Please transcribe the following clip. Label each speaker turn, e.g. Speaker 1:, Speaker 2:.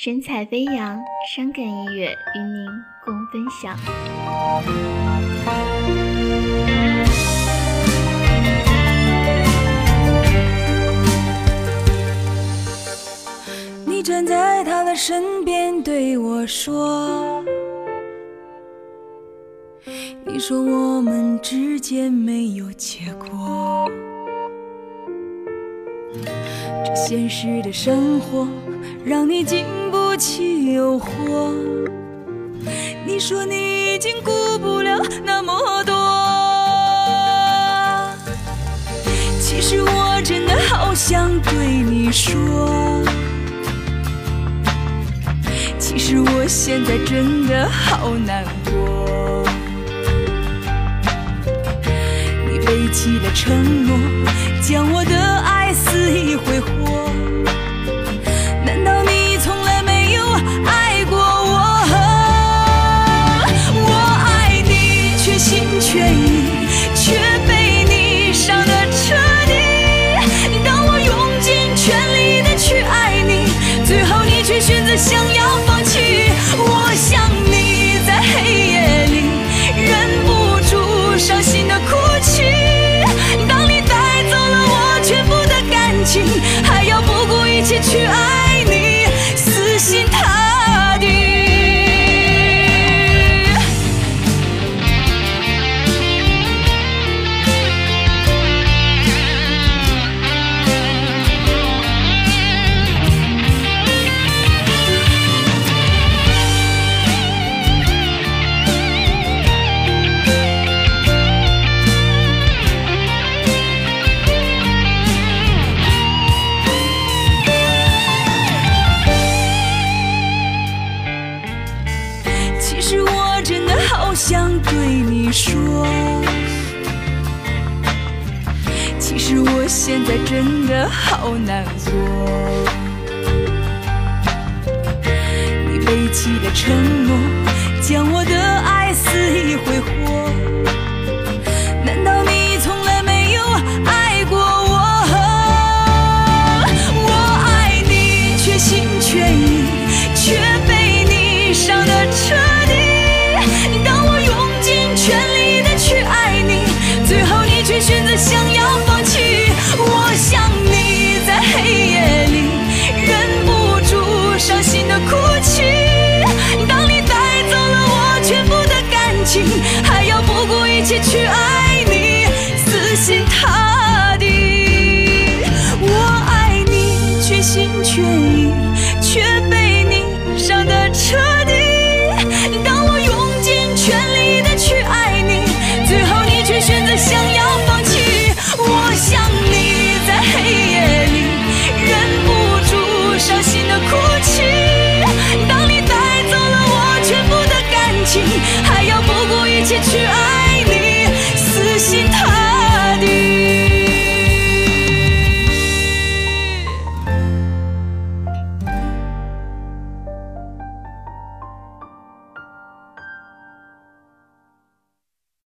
Speaker 1: 神采飞扬，伤感音乐与您共分享。
Speaker 2: 你站在他的身边对我说：“你说我们之间没有结果。”这现实的生活让你经起诱惑。你说你已经顾不了那么多。其实我真的好想对你说。其实我现在真的好难过。你背弃了承诺，去爱。好想对你说，其实我现在真的好难过。你背弃了承诺，将我的情，还要不顾一切去爱你，死心塌